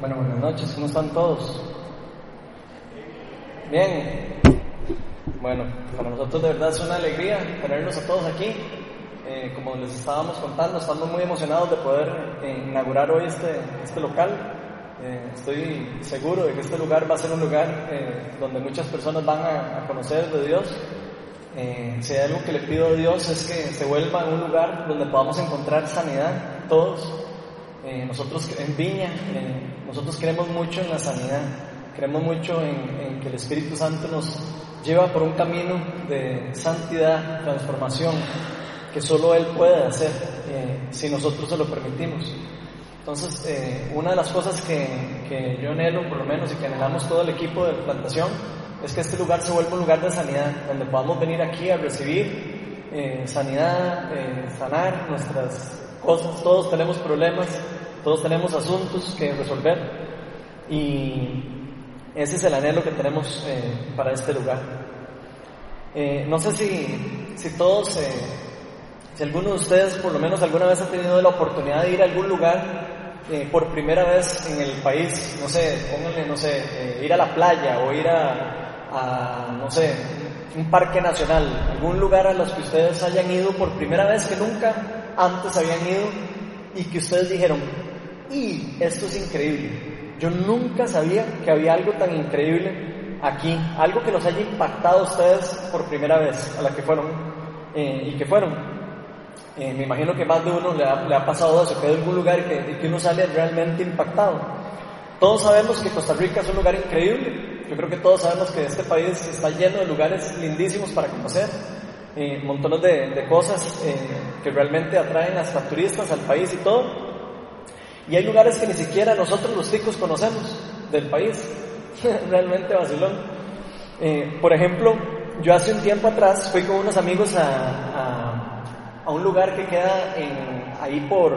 Bueno, buenas noches, ¿cómo están todos? Bien. Bueno, para nosotros de verdad es una alegría tenerlos a todos aquí. Eh, como les estábamos contando, estamos muy emocionados de poder eh, inaugurar hoy este, este local. Eh, estoy seguro de que este lugar va a ser un lugar donde muchas personas van a, a conocer de Dios. si hay algo que le pido a Dios es que se vuelva un lugar donde podamos encontrar sanidad todos. nosotros en Viña, nosotros creemos mucho en la sanidad, creemos mucho en, en que el Espíritu Santo nos lleva por un camino de santidad, transformación, que solo Él puede hacer eh, si nosotros se lo permitimos. Entonces, eh, una de las cosas que, que, yo anhelo, por lo menos, y que anhelamos todo el equipo de plantación, es que este lugar se vuelva un lugar de sanidad, donde podamos venir aquí a recibir eh, sanidad, sanar nuestras cosas. Todos tenemos problemas, todos tenemos asuntos que resolver, y ese es el anhelo que tenemos para este lugar. no sé si, si todos si alguno de ustedes por lo menos alguna vez ha tenido la oportunidad de ir a algún lugar eh, por primera vez en el país, no sé, pónganle, no sé, eh, ir a la playa o ir a, no sé, un parque nacional, algún lugar a los que ustedes hayan ido por primera vez que nunca antes habían ido y que ustedes dijeron, y esto es increíble, yo nunca sabía que había algo tan increíble aquí, algo que los haya impactado a ustedes por primera vez a la que fueron eh, y que fueron. Eh, me imagino que más de uno le ha, le ha pasado eso, que de algún lugar que, que, uno sale realmente impactado. Todos sabemos que Costa Rica es un lugar increíble. Yo creo que todos sabemos que este país está lleno de lugares lindísimos para conocer. Eh, montones de, de cosas eh, que realmente atraen hasta turistas al país y todo. Y hay lugares que ni siquiera nosotros los ticos conocemos del país. realmente vacilón. Eh, por ejemplo, yo hace un tiempo atrás fui con unos amigos a, a a un lugar que queda en, ahí por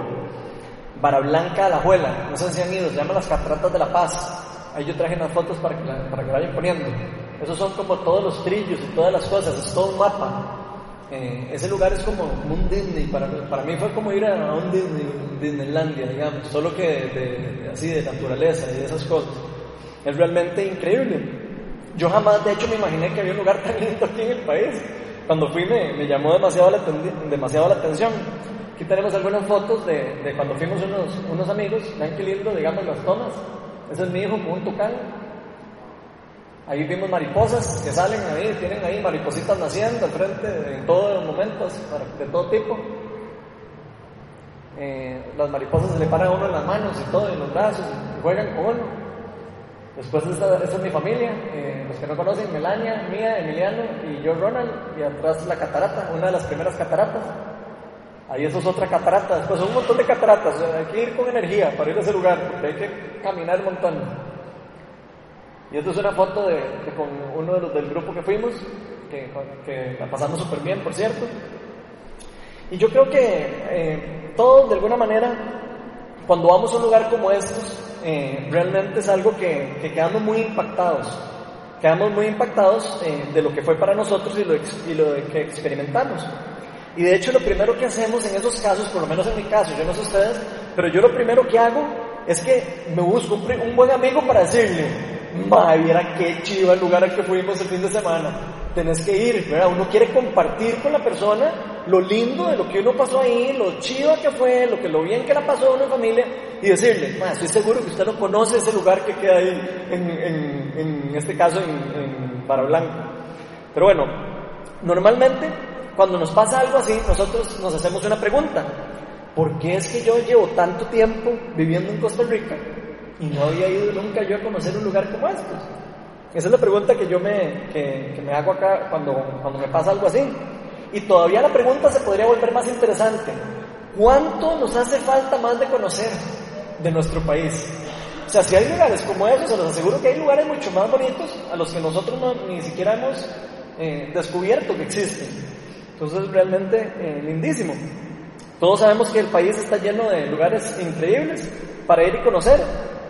Barablanca, La Juela, no sé si han ido, se llama las Cataratas de la Paz. Ahí yo traje unas fotos para que, para que vayan poniendo. Esos son como todos los trillos y todas las cosas, es todo un mapa. Eh, ese lugar es como un Disney, para, para mí fue como ir a, un Disney, Disneylandia, digamos, solo que de, así de naturaleza y de esas cosas. Es realmente increíble. Yo jamás, de hecho, me imaginé que había un lugar tan lindo aquí en el país. Cuando fui me, me llamó demasiado la, demasiado la atención. Aquí tenemos algunas fotos de, de cuando fuimos unos, unos amigos. Vean qué lindo, digamos, las tomas. Ese es mi hijo con un tucán. Ahí vimos mariposas que salen ahí, tienen ahí maripositas naciendo al frente en todos los momentos, de todo tipo. Eh, las mariposas se le paran a uno en las manos y todo, en los brazos, juegan con uno. Después esta es mi familia, eh, los que no conocen, Melania, Mía, Emiliano y yo Ronald, y atrás la catarata, una de las primeras cataratas. Ahí eso es otra catarata, después un montón de cataratas, hay que ir con energía para ir a ese lugar, porque hay que caminar un montón. Y esto es una foto de, con uno de los del grupo que fuimos, que, que la pasamos súper bien, por cierto. Y yo creo que eh, todos, de alguna manera, cuando vamos a un lugar como estos, eh, realmente es algo que, quedamos muy impactados. Quedamos muy impactados eh, de lo que fue para nosotros y lo, y lo que experimentamos. Y de hecho lo primero que hacemos en esos casos, por lo menos en mi caso, yo no sé ustedes, pero yo lo primero que hago es que me busco un, buen amigo para decirle, madre, viera qué chido el lugar al que fuimos el fin de semana. Tenés que ir, ¿verdad? Uno quiere compartir con la persona lo lindo de lo que uno pasó ahí, lo chido que fue, lo que lo bien que la pasó una familia y decirle, estoy seguro que usted no conoce ese lugar que queda ahí, en, este caso en, en Blanco. Pero bueno, normalmente cuando nos pasa algo así, nosotros nos hacemos una pregunta. ¿Por qué es que yo llevo tanto tiempo viviendo en Costa Rica y no había ido nunca yo a conocer un lugar como estos? Esa es la pregunta que yo me, que, me hago acá cuando, cuando me pasa algo así. Y todavía la pregunta se podría volver más interesante. ¿Cuánto nos hace falta más de conocer de nuestro país? O sea, si hay lugares como esos, se los aseguro que hay lugares mucho más bonitos a los que nosotros no, ni siquiera hemos eh, descubierto que existen. Entonces, realmente eh, lindísimo. Todos sabemos que el país está lleno de lugares increíbles para ir y conocer,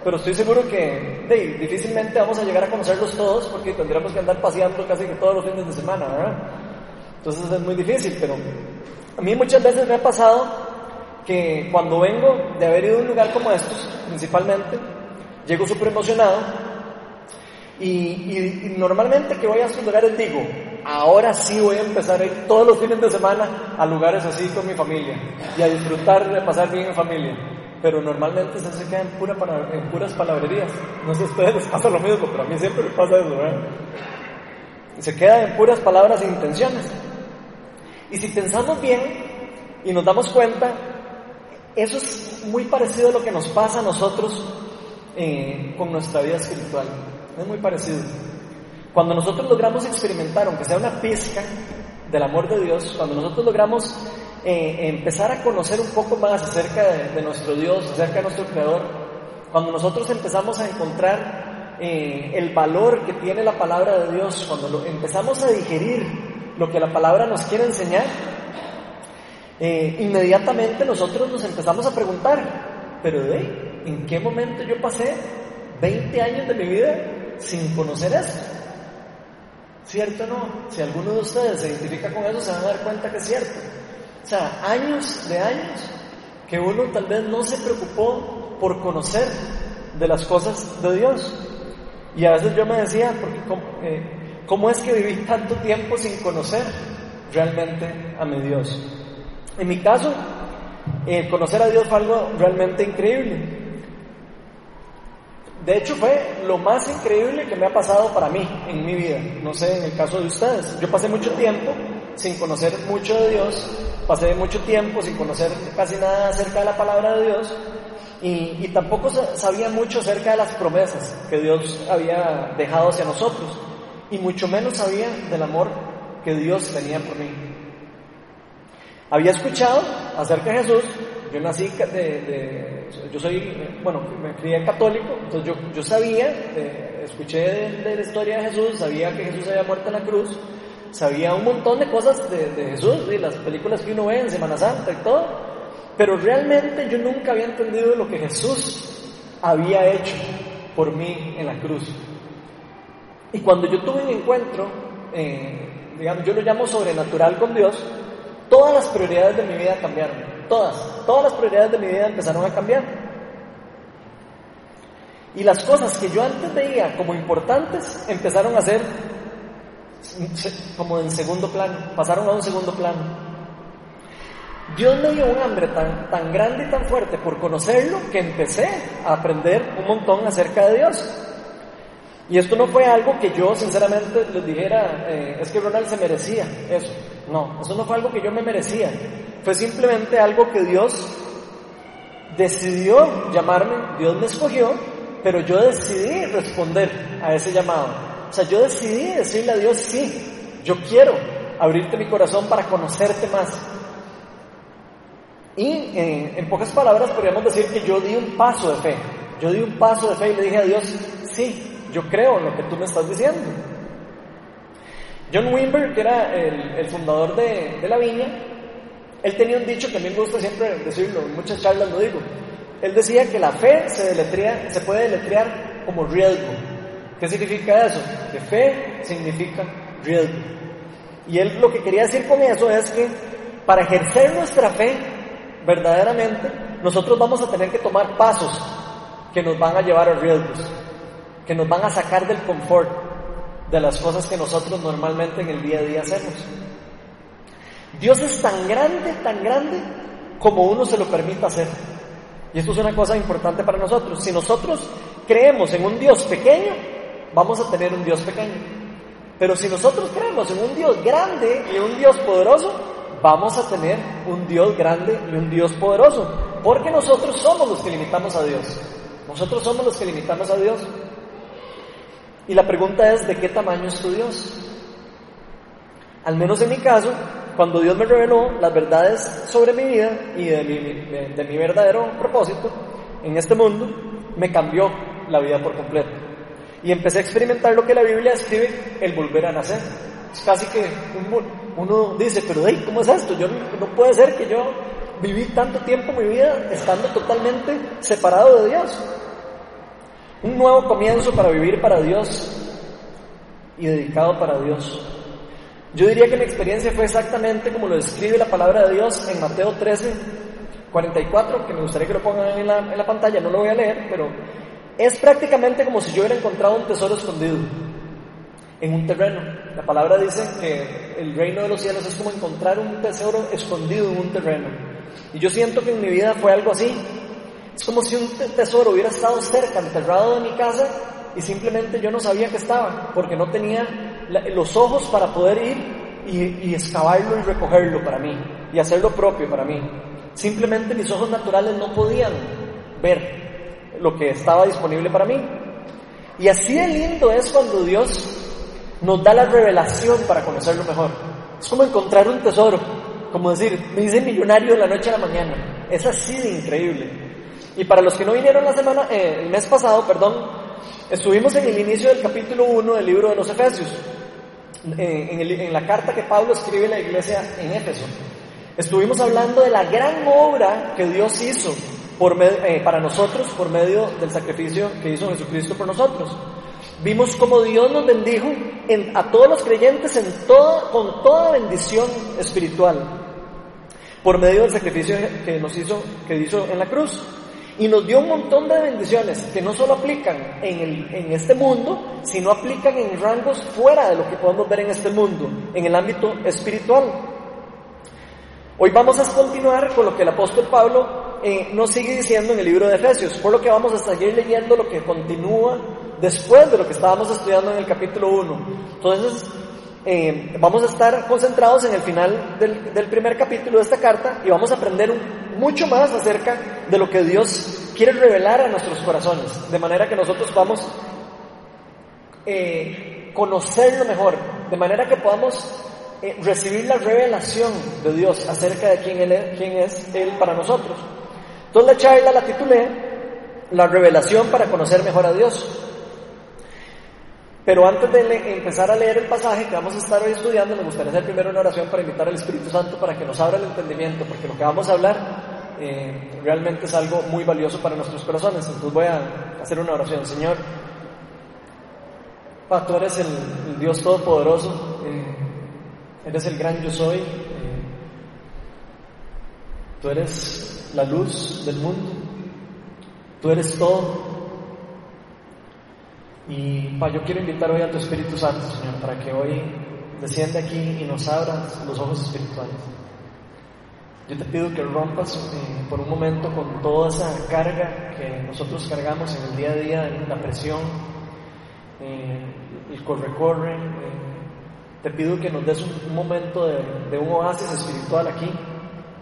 pero estoy seguro que difícilmente vamos a llegar a conocerlos todos porque tendríamos que andar paseando casi que todos los fines de semana, ¿verdad? Entonces es muy difícil, pero a mí muchas veces me ha pasado que cuando vengo de haber ido a un lugar como estos, principalmente, llego súper emocionado y, normalmente que voy a esos lugares digo, ahora sí voy a empezar a ir todos los fines de semana a lugares así con mi familia y a disfrutar de pasar bien en familia. Pero normalmente se queda en, pura, en puras palabrerías. No sé si a ustedes les pasa lo mismo, pero a mí siempre me pasa eso, ¿verdad? Se queda en puras palabras e intenciones. Y si pensamos bien y nos damos cuenta, eso es muy parecido a lo que nos pasa a nosotros eh, con nuestra vida espiritual. Es muy parecido. Cuando nosotros logramos experimentar, aunque sea una pizca del amor de Dios, cuando nosotros logramos eh, empezar a conocer un poco más acerca de, nuestro Dios, acerca de nuestro Creador, cuando nosotros empezamos a encontrar eh, el valor que tiene la palabra de Dios, cuando empezamos a digerir lo que la palabra nos quiere enseñar, eh, inmediatamente nosotros nos empezamos a preguntar, pero ¿de ¿en qué momento yo pasé 20 años de mi vida sin conocer eso. ¿Cierto o no? Si alguno de ustedes se identifica con eso, se van a dar cuenta que es cierto. O sea, años de años que uno tal vez no se preocupó por conocer de las cosas de Dios. Y a veces yo me decía, porque, eh, ¿cómo, es que viví tanto tiempo sin conocer realmente a mi Dios? En mi caso, eh, conocer a Dios fue algo realmente increíble. De hecho fue lo más increíble que me ha pasado para mí en mi vida. No sé, en el caso de ustedes. Yo pasé mucho tiempo sin conocer mucho de Dios, pasé mucho tiempo sin conocer casi nada acerca de la palabra de Dios y, tampoco sabía mucho acerca de las promesas que Dios había dejado hacia nosotros y mucho menos sabía del amor que Dios tenía por mí. Había escuchado acerca de Jesús, yo nací de, yo soy, bueno, me crié católico, entonces yo, yo sabía, eh, escuché de, la historia de Jesús, sabía que Jesús había muerto en la cruz, sabía un montón de cosas de, Jesús, y las películas que uno ve en Semana Santa y todo, pero realmente yo nunca había entendido lo que Jesús había hecho por mí en la cruz. Y cuando yo tuve un encuentro, eh, digamos, yo lo llamo sobrenatural con Dios, todas las prioridades de mi vida cambiaron. Todas, todas las prioridades de mi vida empezaron a cambiar. Y las cosas que yo antes veía como importantes empezaron a ser como en segundo plano, pasaron a un segundo plano. Dios me dio un hambre tan, tan grande y tan fuerte por conocerlo que empecé a aprender un montón acerca de Dios. Y esto no fue algo que yo sinceramente les dijera, eh, es que Ronald se merecía eso. No, eso no fue algo que yo me merecía. Fue simplemente algo que Dios decidió llamarme, Dios me escogió, pero yo decidí responder a ese llamado. O sea, yo decidí decirle a Dios, sí, yo quiero abrirte mi corazón para conocerte más. Y eh, en pocas palabras podríamos decir que yo di un paso de fe. Yo di un paso de fe y le dije a Dios, sí, yo creo en lo que tú me estás diciendo. John Wimber, que era el, fundador de, de la viña, él tenía un dicho que a mí me gusta siempre decirlo, en muchas charlas lo digo. Él decía que la fe se, deletrea, se puede deletrear como riesgo. ¿Qué significa eso? Que fe significa riesgo. Y él lo que quería decir con eso es que para ejercer nuestra fe verdaderamente, nosotros vamos a tener que tomar pasos que nos van a llevar a riesgos, que nos van a sacar del confort de las cosas que nosotros normalmente en el día a día hacemos. Dios es tan grande, tan grande, como uno se lo permita hacer. Y esto es una cosa importante para nosotros. Si nosotros creemos en un Dios pequeño, vamos a tener un Dios pequeño. Pero si nosotros creemos en un Dios grande y un Dios poderoso, vamos a tener un Dios grande y un Dios poderoso. Porque nosotros somos los que limitamos a Dios. Nosotros somos los que limitamos a Dios. Y la pregunta es, ¿de qué tamaño es tu Dios? Al menos en mi caso, cuando Dios me reveló las verdades sobre mi vida y de mi, de, mi verdadero propósito en este mundo, me cambió la vida por completo. Y empecé a experimentar lo que la Biblia escribe, el volver a nacer. Es casi que uno dice, pero hey, ¿cómo es esto? Yo, no puede ser que yo viví tanto tiempo mi vida estando totalmente separado de Dios. Un nuevo comienzo para vivir para Dios y dedicado para Dios. Yo diría que mi experiencia fue exactamente como lo describe la palabra de Dios en Mateo 13, 44, que me gustaría que lo pongan en la, pantalla, no lo voy a leer, pero es prácticamente como si yo hubiera encontrado un tesoro escondido en un terreno. La palabra dice que el reino de los cielos es como encontrar un tesoro escondido en un terreno. Y yo siento que en mi vida fue algo así. Es como si un tesoro hubiera estado cerca, enterrado de mi casa, y simplemente yo no sabía que estaba, porque no tenía los ojos para poder ir y, y excavarlo y recogerlo para mí, y hacerlo propio para mí. Simplemente mis ojos naturales no podían ver lo que estaba disponible para mí. Y así de lindo es cuando Dios nos da la revelación para conocerlo mejor. Es como encontrar un tesoro, como decir, me hice millonario de la noche a la mañana. Es así de increíble. Y para los que no vinieron la semana, eh, el mes pasado, perdón, estuvimos en el inicio del capítulo 1 del libro de los Efesios, eh, en, la carta que Pablo escribe a la iglesia en Éfeso. Estuvimos hablando de la gran obra que Dios hizo eh, para nosotros por medio del sacrificio que hizo Jesucristo por nosotros. Vimos cómo Dios nos bendijo a todos los creyentes en con toda bendición espiritual por medio del sacrificio que hizo en la cruz. Y nos dio un montón de bendiciones que no solo aplican en, el, en este mundo, sino aplican en rangos fuera de lo que podemos ver en este mundo, en el ámbito espiritual. Hoy vamos a continuar con lo que el apóstol Pablo eh, nos sigue diciendo en el libro de Efesios, por lo que vamos a seguir leyendo lo que continúa después de lo que estábamos estudiando en el capítulo 1. Entonces, eh, vamos a estar concentrados en el final del, primer capítulo de esta carta y vamos a aprender mucho más acerca de lo que Dios quiere revelar a nuestros corazones, de manera que nosotros vamos eh, conocerlo mejor, de manera que podamos eh, recibir la revelación de Dios acerca de quién, él, quién es Él para nosotros. Entonces la charla la titulé La revelación para conocer mejor a Dios. Pero antes de empezar a leer el pasaje que vamos a estar hoy estudiando, me gustaría hacer primero una oración para invitar al Espíritu Santo para que nos abra el entendimiento, porque lo que vamos a hablar eh, realmente es algo muy valioso para nuestros corazones. Entonces voy a hacer una oración. Señor, tú eres el, Dios Todopoderoso, eh, eres el gran yo soy, eh, tú eres la luz del mundo, tú eres todo y pa, yo quiero invitar hoy a tu Espíritu Santo, Señor, para que hoy descienda aquí y nos abra los ojos espirituales. Yo te pido que rompas eh, por un momento con toda esa carga que nosotros cargamos en el día a día, la presión, eh, el corre-corre. Eh, te pido que nos des un, momento de, de, un oasis espiritual aquí,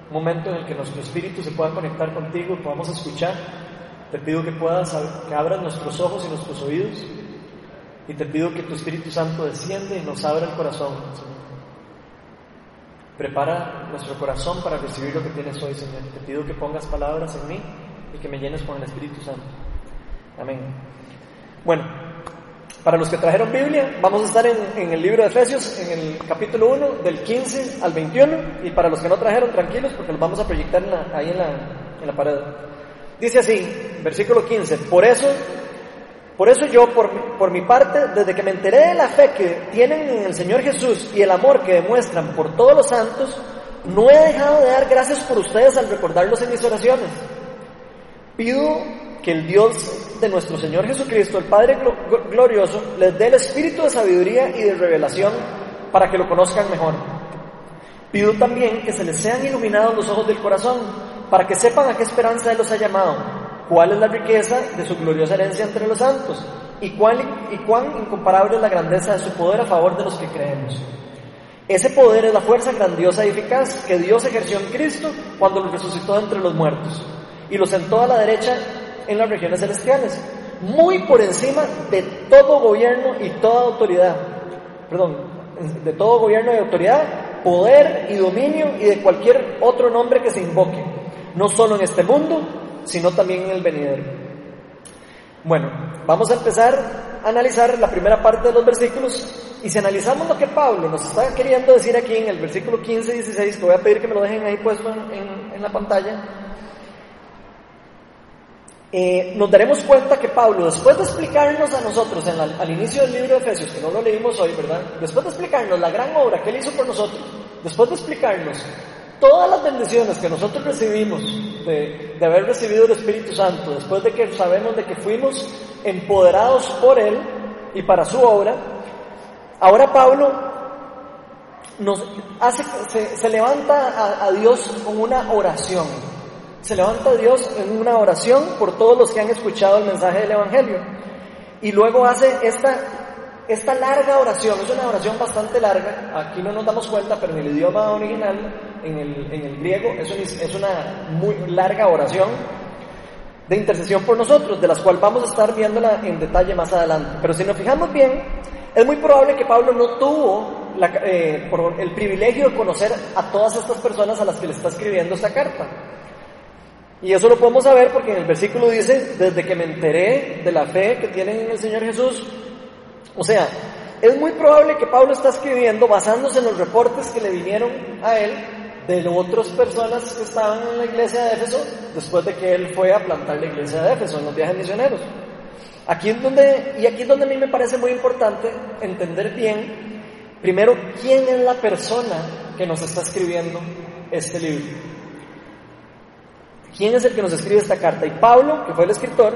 un momento en el que nuestro espíritu se pueda conectar contigo y podamos escuchar te pido que puedas, que abras nuestros ojos y nuestros oídos. Y te pido que tu Espíritu Santo desciende y nos abra el corazón, Prepara nuestro corazón para recibir lo que tienes hoy, Señor. Te pido que pongas palabras en mí y que me llenes con el Espíritu Santo. Amén. Bueno, para los que trajeron Biblia, vamos a estar en, el libro de Efesios, en el capítulo 1, del 15 al 21. Y para los que no trajeron, tranquilos, porque los vamos a proyectar ahí en la, en la pared. Dice así, versículo 15, por eso, por eso yo, por, por mi parte, desde que me enteré de la fe que tienen en el Señor Jesús y el amor que demuestran por todos los santos, no he dejado de dar gracias por ustedes al recordarlos en mis oraciones. Pido que el Dios de nuestro Señor Jesucristo, el Padre glorioso, les dé el espíritu de sabiduría y de revelación para que lo conozcan mejor. Pido también que se les sean iluminados los ojos del corazón para que sepan a qué esperanza Él los ha llamado, cuál es la riqueza de su gloriosa herencia entre los santos y, cuál, y cuán incomparable es la grandeza de su poder a favor de los que creemos. Ese poder es la fuerza grandiosa y eficaz que Dios ejerció en Cristo cuando lo resucitó entre los muertos y lo sentó a la derecha en las regiones celestiales, muy por encima de todo gobierno y toda autoridad, perdón, de todo gobierno y autoridad, poder y dominio y de cualquier otro nombre que se invoque no solo en este mundo, sino también en el venidero. Bueno, vamos a empezar a analizar la primera parte de los versículos y si analizamos lo que Pablo nos está queriendo decir aquí en el versículo 15 y 16, que voy a pedir que me lo dejen ahí puesto en, la pantalla, eh, nos daremos cuenta que Pablo, después de explicarnos a nosotros al inicio del libro de Efesios, que no lo leímos hoy, ¿verdad? Después de explicarnos la gran obra que él hizo por nosotros, después de explicarnos todas las bendiciones que nosotros recibimos de, de, haber recibido el Espíritu Santo, después de que sabemos de que fuimos empoderados por Él y para su obra, ahora Pablo nos hace, se, se levanta a, a Dios con una oración. Se levanta a Dios en una oración por todos los que han escuchado el mensaje del Evangelio. Y luego hace esta esta larga oración, es una oración bastante larga, aquí no nos damos cuenta, pero en el idioma original, en el, en el griego, es, es una muy larga oración de intercesión por nosotros, de las cuales vamos a estar viéndola en detalle más adelante. Pero si nos fijamos bien, es muy probable que Pablo no tuvo la, eh, por el privilegio de conocer a todas estas personas a las que le está escribiendo esta carta. Y eso lo podemos saber porque en el versículo dice, desde que me enteré de la fe que tienen en el Señor Jesús, o sea, es muy probable que Pablo está escribiendo basándose en los reportes que le vinieron a él de otras personas que estaban en la iglesia de Éfeso después de que él fue a plantar la iglesia de Éfeso en los viajes misioneros. Aquí es donde, y aquí es donde a mí me parece muy importante entender bien, primero, quién es la persona que nos está escribiendo este libro. ¿Quién es el que nos escribe esta carta? Y Pablo, que fue el escritor,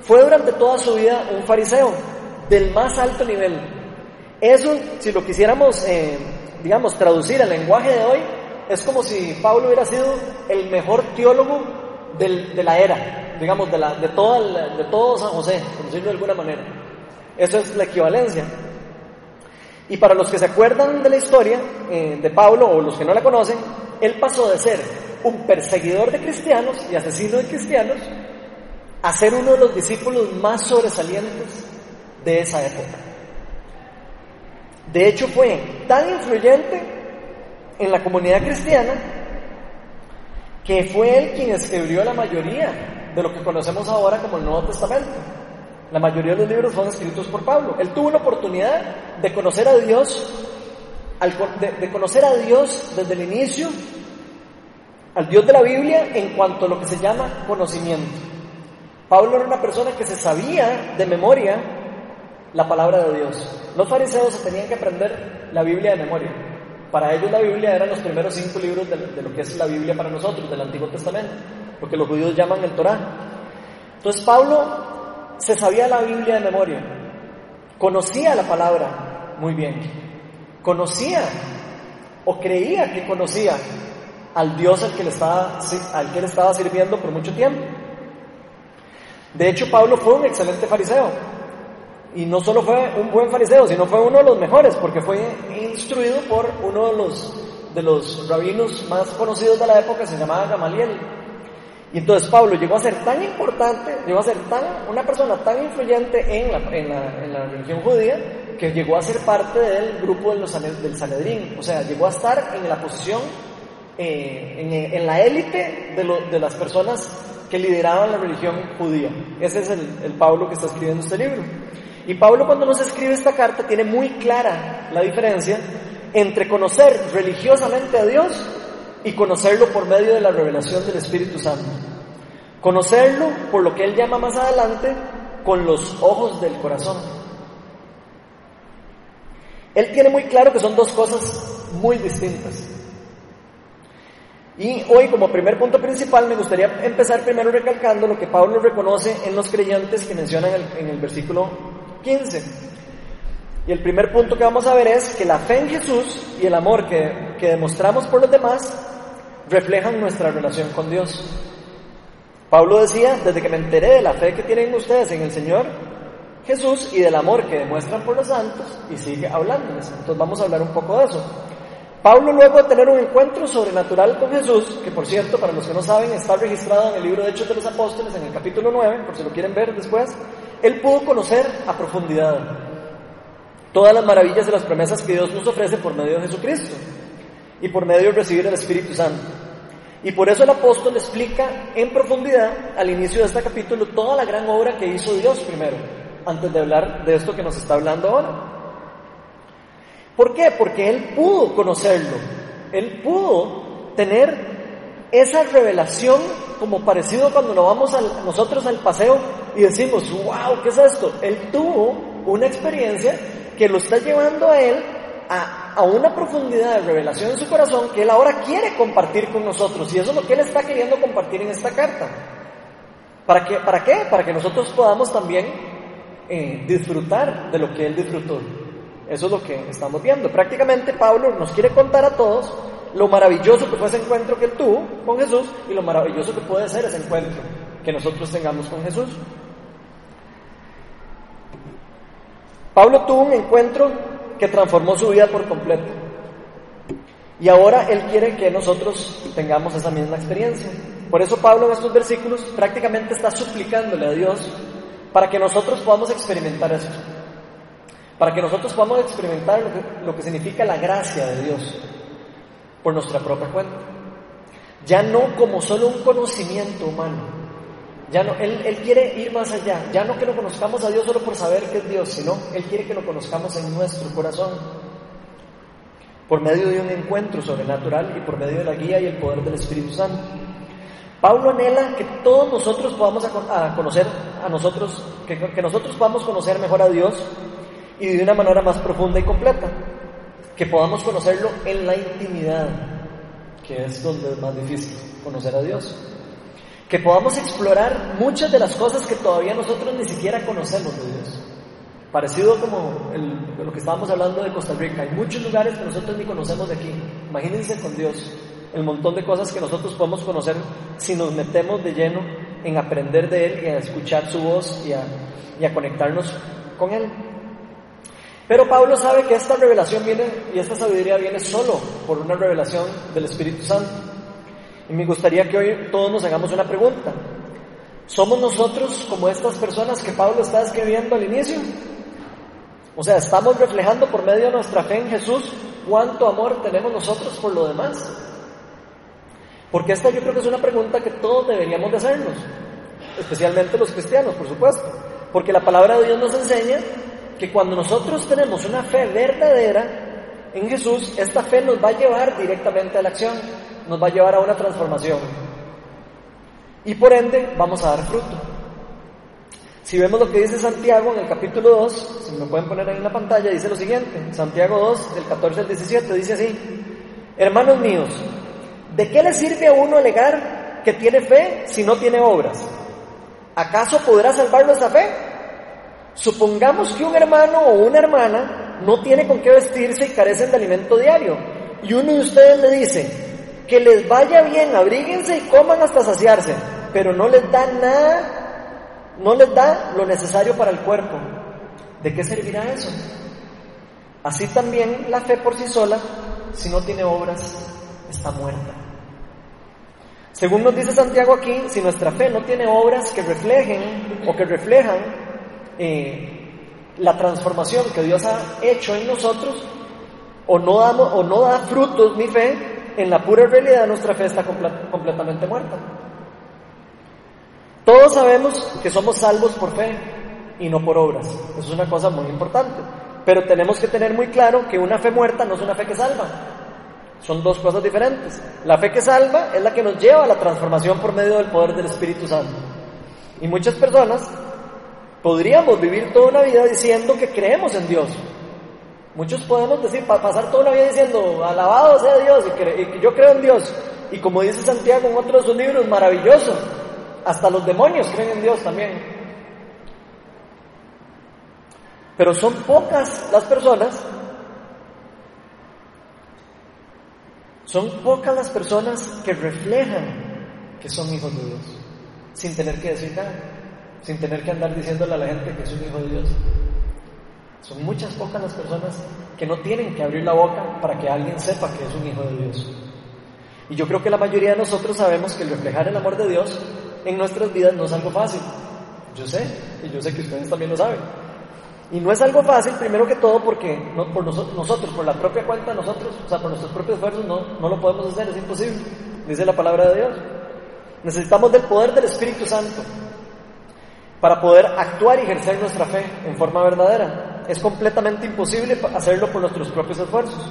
fue durante toda su vida un fariseo del más alto nivel. Eso, si lo quisiéramos, eh, digamos, traducir al lenguaje de hoy, es como si Pablo hubiera sido el mejor teólogo de la era, digamos, de, la, de, toda de todo San José, por decirlo de alguna manera. Eso es la equivalencia. Y para los que se acuerdan de la historia eh, de Pablo o los que no la conocen, él pasó de ser un perseguidor de cristianos y asesino de cristianos a ser uno de los discípulos más sobresalientes de esa época. De hecho, fue tan influyente en la comunidad cristiana que fue él quien escribió la mayoría de lo que conocemos ahora como el Nuevo Testamento. La mayoría de los libros fueron escritos por Pablo. Él tuvo la oportunidad de conocer a Dios, de, conocer a Dios desde el inicio, al Dios de la Biblia en cuanto a lo que se llama conocimiento. Pablo era una persona que se sabía de memoria la palabra de Dios. Los fariseos se tenían que aprender la Biblia de memoria. Para ellos la Biblia eran los primeros cinco libros de, lo que es la Biblia para nosotros, del Antiguo Testamento, lo que los judíos llaman el Torá. Entonces Pablo se sabía la Biblia de memoria, conocía la palabra muy bien, conocía o creía que conocía al Dios al que le estaba, al que le estaba sirviendo por mucho tiempo. De hecho, Pablo fue un excelente fariseo. Y no solo fue un buen fariseo, sino fue uno de los mejores, porque fue instruido por uno de los, de los rabinos más conocidos de la época, se llamaba Gamaliel. Y entonces Pablo llegó a ser tan importante, llegó a ser tan, una persona tan influyente en la, en la, en la religión judía, que llegó a ser parte del grupo de los, del Sanedrín. O sea, llegó a estar en la posición, eh, en, en, la élite de, lo, de las personas que lideraban la religión judía. Ese es el, el Pablo que está escribiendo este libro. Y Pablo cuando nos escribe esta carta tiene muy clara la diferencia entre conocer religiosamente a Dios y conocerlo por medio de la revelación del Espíritu Santo. Conocerlo por lo que él llama más adelante con los ojos del corazón. Él tiene muy claro que son dos cosas muy distintas. Y hoy como primer punto principal me gustaría empezar primero recalcando lo que Pablo reconoce en los creyentes que menciona en el, en el versículo 15. Y el primer punto que vamos a ver es que la fe en Jesús y el amor que, que demostramos por los demás reflejan nuestra relación con Dios. Pablo decía, desde que me enteré de la fe que tienen ustedes en el Señor Jesús y del amor que demuestran por los santos, y sigue hablándoles. Entonces vamos a hablar un poco de eso. Pablo luego de tener un encuentro sobrenatural con Jesús, que por cierto, para los que no saben, está registrado en el libro de Hechos de los Apóstoles, en el capítulo 9, por si lo quieren ver después, él pudo conocer a profundidad todas las maravillas de las promesas que Dios nos ofrece por medio de Jesucristo y por medio de recibir el Espíritu Santo. Y por eso el apóstol explica en profundidad al inicio de este capítulo toda la gran obra que hizo Dios primero, antes de hablar de esto que nos está hablando ahora. ¿Por qué? Porque él pudo conocerlo, él pudo tener esa revelación como parecido cuando nos vamos nosotros al paseo y decimos, wow, ¿qué es esto? Él tuvo una experiencia que lo está llevando a él a a, una profundidad de revelación en su corazón que Él ahora quiere compartir con nosotros. Y eso es lo que Él está queriendo compartir en esta carta. ¿Para qué? ¿Para, qué? Para que nosotros podamos también eh, disfrutar de lo que Él disfrutó. Eso es lo que estamos viendo. Prácticamente Pablo nos quiere contar a todos lo maravilloso que fue ese encuentro que él tuvo con Jesús y lo maravilloso que puede ser ese encuentro que nosotros tengamos con Jesús. Pablo tuvo un encuentro que transformó su vida por completo. Y ahora Él quiere que nosotros tengamos esa misma experiencia. Por eso Pablo en estos versículos prácticamente está suplicándole a Dios para que nosotros podamos experimentar eso. Para que nosotros podamos experimentar lo que, lo que significa la gracia de Dios por nuestra propia cuenta. Ya no como solo un conocimiento humano, ya no, él, quiere ir más allá. Ya no que lo conozcamos a Dios solo por saber que es Dios, sino Él quiere que lo conozcamos en nuestro corazón. Por medio de un encuentro sobrenatural y por medio de la guía y el poder del Espíritu Santo. Pablo anhela que todos nosotros podamos a conocer a nosotros, que, que nosotros podamos conocer mejor a Dios y de una manera más profunda y completa. Que podamos conocerlo en la intimidad, que es donde es más difícil conocer a Dios que podamos explorar muchas de las cosas que todavía nosotros ni siquiera conocemos de Dios. Parecido como lo que estábamos hablando de Costa Rica, hay muchos lugares que nosotros ni conocemos de aquí. Imagínense con Dios el montón de cosas que nosotros podemos conocer si nos metemos de lleno en aprender de Él y a escuchar su voz y a, y a conectarnos con Él. Pero Pablo sabe que esta revelación viene y esta sabiduría viene solo por una revelación del Espíritu Santo. Y me gustaría que hoy todos nos hagamos una pregunta. ¿Somos nosotros como estas personas que Pablo está escribiendo al inicio? O sea, ¿estamos reflejando por medio de nuestra fe en Jesús cuánto amor tenemos nosotros por lo demás? Porque esta yo creo que es una pregunta que todos deberíamos de hacernos, especialmente los cristianos, por supuesto. Porque la palabra de Dios nos enseña que cuando nosotros tenemos una fe verdadera en Jesús, esta fe nos va a llevar directamente a la acción nos va a llevar a una transformación. Y por ende vamos a dar fruto. Si vemos lo que dice Santiago en el capítulo 2, si me pueden poner ahí en la pantalla, dice lo siguiente, Santiago 2, del 14 al 17, dice así, hermanos míos, ¿de qué le sirve a uno alegar que tiene fe si no tiene obras? ¿Acaso podrá salvar nuestra fe? Supongamos que un hermano o una hermana no tiene con qué vestirse y carecen de alimento diario, y uno de ustedes le dice, que les vaya bien, abríguense y coman hasta saciarse, pero no les da nada, no les da lo necesario para el cuerpo. ¿De qué servirá eso? Así también la fe por sí sola, si no tiene obras, está muerta. Según nos dice Santiago aquí, si nuestra fe no tiene obras que reflejen o que reflejan eh, la transformación que Dios ha hecho en nosotros, o no, damos, o no da frutos mi fe, en la pura realidad nuestra fe está completamente muerta. Todos sabemos que somos salvos por fe y no por obras. Eso es una cosa muy importante. Pero tenemos que tener muy claro que una fe muerta no es una fe que salva. Son dos cosas diferentes. La fe que salva es la que nos lleva a la transformación por medio del poder del Espíritu Santo. Y muchas personas podríamos vivir toda una vida diciendo que creemos en Dios, Muchos podemos decir, pasar toda la vida diciendo, alabado sea Dios, y, que yo creo en Dios. Y como dice Santiago en otro de sus libros, maravilloso. Hasta los demonios creen en Dios también. Pero son pocas las personas, son pocas las personas que reflejan que son hijos de Dios, sin tener que decir nada, sin tener que andar diciéndole a la gente que es un hijo de Dios. Son muchas pocas las personas que no tienen que abrir la boca para que alguien sepa que es un hijo de Dios. Y yo creo que la mayoría de nosotros sabemos que reflejar el amor de Dios en nuestras vidas no es algo fácil. Yo sé, y yo sé que ustedes también lo saben. Y no es algo fácil, primero que todo, porque no, por nosotros, por la propia cuenta, nosotros, o sea, por nuestros propios esfuerzos, no, no lo podemos hacer, es imposible, dice la palabra de Dios. Necesitamos del poder del Espíritu Santo para poder actuar y ejercer nuestra fe en forma verdadera es completamente imposible hacerlo por nuestros propios esfuerzos.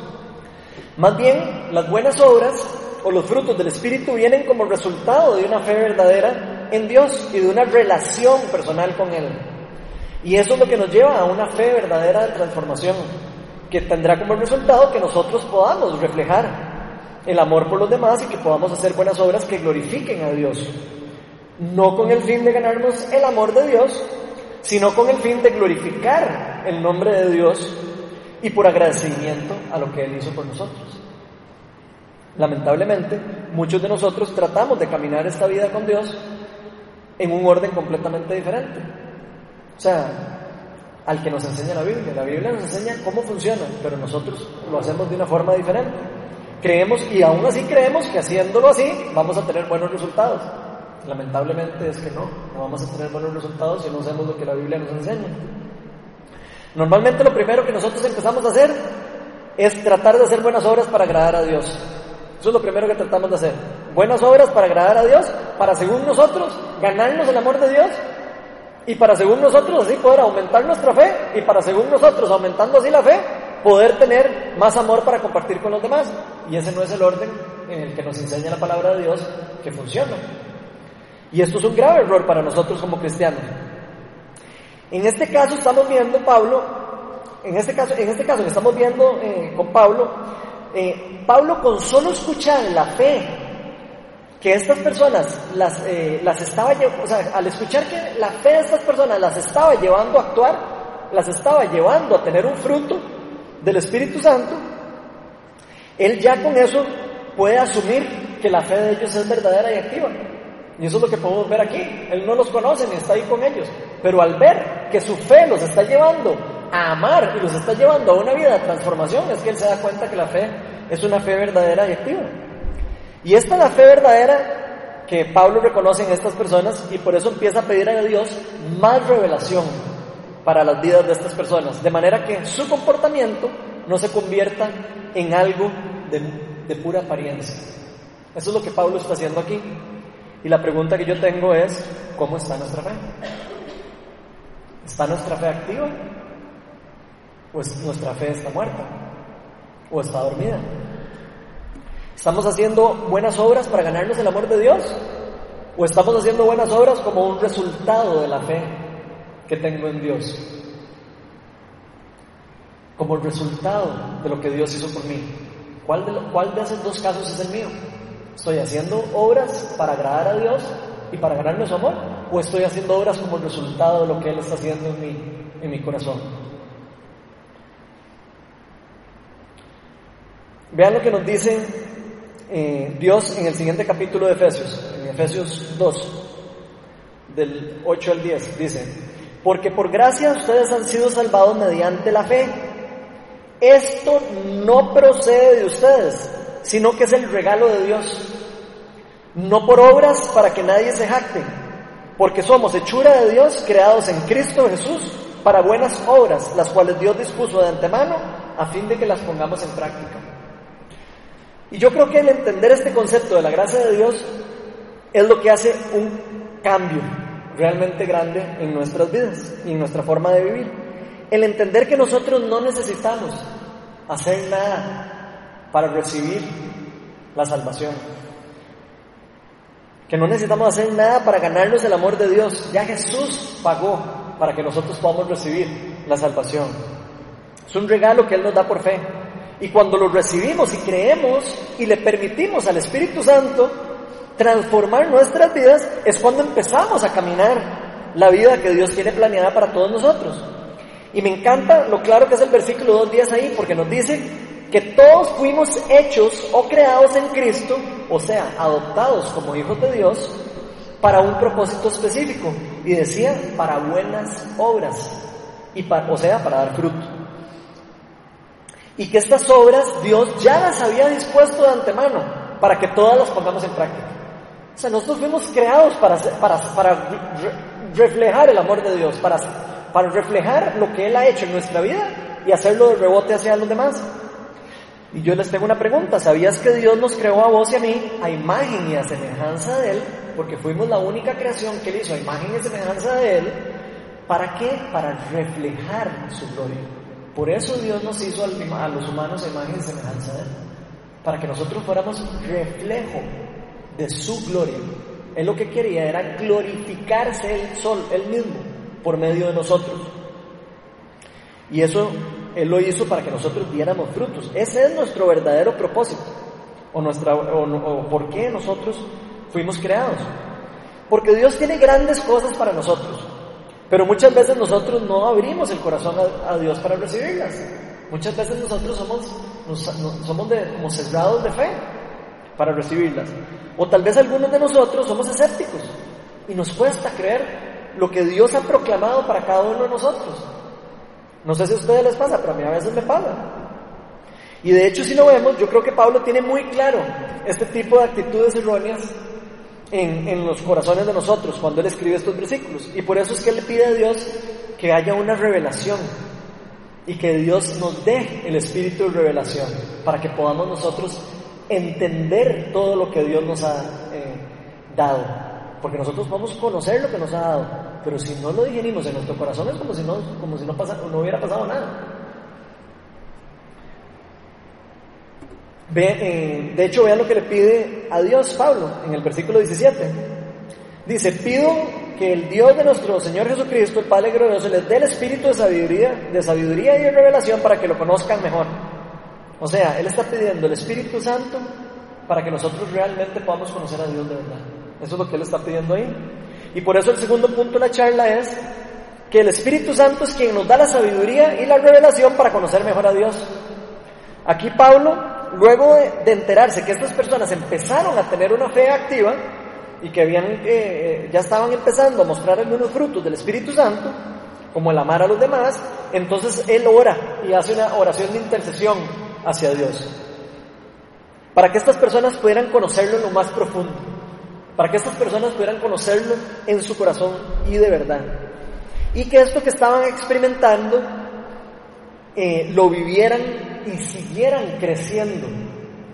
Más bien, las buenas obras o los frutos del Espíritu vienen como resultado de una fe verdadera en Dios y de una relación personal con Él. Y eso es lo que nos lleva a una fe verdadera de transformación. que tendrá como resultado que nosotros podamos reflejar el amor por los demás y que podamos hacer buenas obras que glorifiquen a Dios. No con el fin de ganarnos el amor de Dios, sino con el fin de glorificar el nombre de Dios y por agradecimiento a lo que Él hizo por nosotros. Lamentablemente, muchos de nosotros tratamos de caminar esta vida con Dios en un orden completamente diferente. O sea, al que nos enseña la Biblia. La Biblia nos enseña cómo funciona, pero nosotros lo hacemos de una forma diferente. Creemos y aún así creemos que haciéndolo así vamos a tener buenos resultados. Lamentablemente es que no, no vamos a tener buenos resultados si no hacemos lo que la Biblia nos enseña. Normalmente lo primero que nosotros empezamos a hacer es tratar de hacer buenas obras para agradar a Dios. Eso es lo primero que tratamos de hacer. Buenas obras para agradar a Dios, para según nosotros ganarnos el amor de Dios y para según nosotros así poder aumentar nuestra fe y para según nosotros aumentando así la fe poder tener más amor para compartir con los demás. Y ese no es el orden en el que nos enseña la palabra de Dios que funciona. Y esto es un grave error para nosotros como cristianos. En este caso estamos viendo Pablo, en este caso, en este caso que estamos viendo eh, con Pablo, eh, Pablo con solo escuchar la fe que estas personas las, eh, las estaba, o sea, al escuchar que la fe de estas personas las estaba llevando a actuar, las estaba llevando a tener un fruto del Espíritu Santo, él ya con eso puede asumir que la fe de ellos es verdadera y activa. Y eso es lo que podemos ver aquí. Él no los conoce ni está ahí con ellos. Pero al ver que su fe los está llevando a amar y los está llevando a una vida de transformación, es que él se da cuenta que la fe es una fe verdadera y activa. Y esta es la fe verdadera que Pablo reconoce en estas personas y por eso empieza a pedir a Dios más revelación para las vidas de estas personas, de manera que su comportamiento no se convierta en algo de, de pura apariencia. Eso es lo que Pablo está haciendo aquí. Y la pregunta que yo tengo es, ¿cómo está nuestra fe? ¿Está nuestra fe activa? ¿O nuestra fe está muerta? ¿O está dormida? ¿Estamos haciendo buenas obras para ganarnos el amor de Dios? ¿O estamos haciendo buenas obras como un resultado de la fe que tengo en Dios? Como el resultado de lo que Dios hizo por mí. ¿Cuál de, cuál de esos dos casos es el mío? ¿Estoy haciendo obras para agradar a Dios y para ganarme su amor? ¿O estoy haciendo obras como resultado de lo que Él está haciendo en mi, en mi corazón? Vean lo que nos dice eh, Dios en el siguiente capítulo de Efesios, en Efesios 2, del 8 al 10. Dice, porque por gracia ustedes han sido salvados mediante la fe. Esto no procede de ustedes, sino que es el regalo de Dios. No por obras para que nadie se jacte, porque somos hechura de Dios creados en Cristo Jesús para buenas obras, las cuales Dios dispuso de antemano a fin de que las pongamos en práctica. Y yo creo que el entender este concepto de la gracia de Dios es lo que hace un cambio realmente grande en nuestras vidas y en nuestra forma de vivir. El entender que nosotros no necesitamos hacer nada para recibir la salvación. Que no necesitamos hacer nada para ganarnos el amor de Dios. Ya Jesús pagó para que nosotros podamos recibir la salvación. Es un regalo que Él nos da por fe. Y cuando lo recibimos y creemos y le permitimos al Espíritu Santo transformar nuestras vidas, es cuando empezamos a caminar la vida que Dios tiene planeada para todos nosotros. Y me encanta lo claro que es el versículo dos días ahí, porque nos dice que todos fuimos hechos o creados en Cristo, o sea, adoptados como hijos de Dios, para un propósito específico. Y decía, para buenas obras, y para, o sea, para dar fruto. Y que estas obras Dios ya las había dispuesto de antemano, para que todas las pongamos en práctica. O sea, nosotros fuimos creados para, para, para reflejar el amor de Dios, para, para reflejar lo que Él ha hecho en nuestra vida y hacerlo de rebote hacia los demás. Y yo les tengo una pregunta, ¿sabías que Dios nos creó a vos y a mí a imagen y a semejanza de Él? Porque fuimos la única creación que Él hizo a imagen y semejanza de Él. ¿Para qué? Para reflejar su gloria. Por eso Dios nos hizo a los humanos a imagen y semejanza de Él. Para que nosotros fuéramos reflejo de su gloria. Él lo que quería era glorificarse el sol, Él mismo, por medio de nosotros. Y eso Él lo hizo para que nosotros diéramos frutos. Ese es nuestro verdadero propósito. O, nuestra, o, por qué nosotros fuimos creados. Porque Dios tiene grandes cosas para nosotros. Pero muchas veces nosotros no abrimos el corazón a, Dios para recibirlas. Muchas veces nosotros somos, somos de, como cerrados de fe para recibirlas. O tal vez algunos de nosotros somos escépticos y nos cuesta creer lo que Dios ha proclamado para cada uno de nosotros. No sé si a ustedes les pasa, pero a mí a veces me pasa. Y de hecho, si lo vemos, yo creo que Pablo tiene muy claro este tipo de actitudes erróneas en, en, los corazones de nosotros cuando él escribe estos versículos. Y por eso es que él le pide a Dios que haya una revelación y que Dios nos dé el espíritu de revelación para que podamos nosotros entender todo lo que Dios nos ha eh, dado. Porque nosotros a conocer lo que nos ha dado, pero si no lo digerimos en nuestro corazón es como si no, como si no, hubiera pasado nada. Ve, eh, de hecho, vean lo que le pide a Dios Pablo en el versículo 17. Dice, pido que el Dios de nuestro Señor Jesucristo, el Padre glorioso, les dé el espíritu de sabiduría, de sabiduría y de revelación para que lo conozcan mejor. O sea, Él está pidiendo el Espíritu Santo para que nosotros realmente podamos conocer a Dios de verdad. Eso es lo que Él está pidiendo ahí. Y por eso el segundo punto de la charla es que el Espíritu Santo es quien nos da la sabiduría y la revelación para conocer mejor a Dios. Aquí Pablo luego de, enterarse que estas personas empezaron a tener una fe activa y que habían, eh, ya estaban empezando a mostrar algunos frutos del Espíritu Santo, como el amar a los demás, entonces él ora y hace una oración de intercesión hacia Dios. Para que estas personas pudieran conocerlo en lo más profundo. Para que estas personas pudieran conocerlo en su corazón y de verdad. Y que esto que estaban experimentando eh, lo vivieran y siguieran creciendo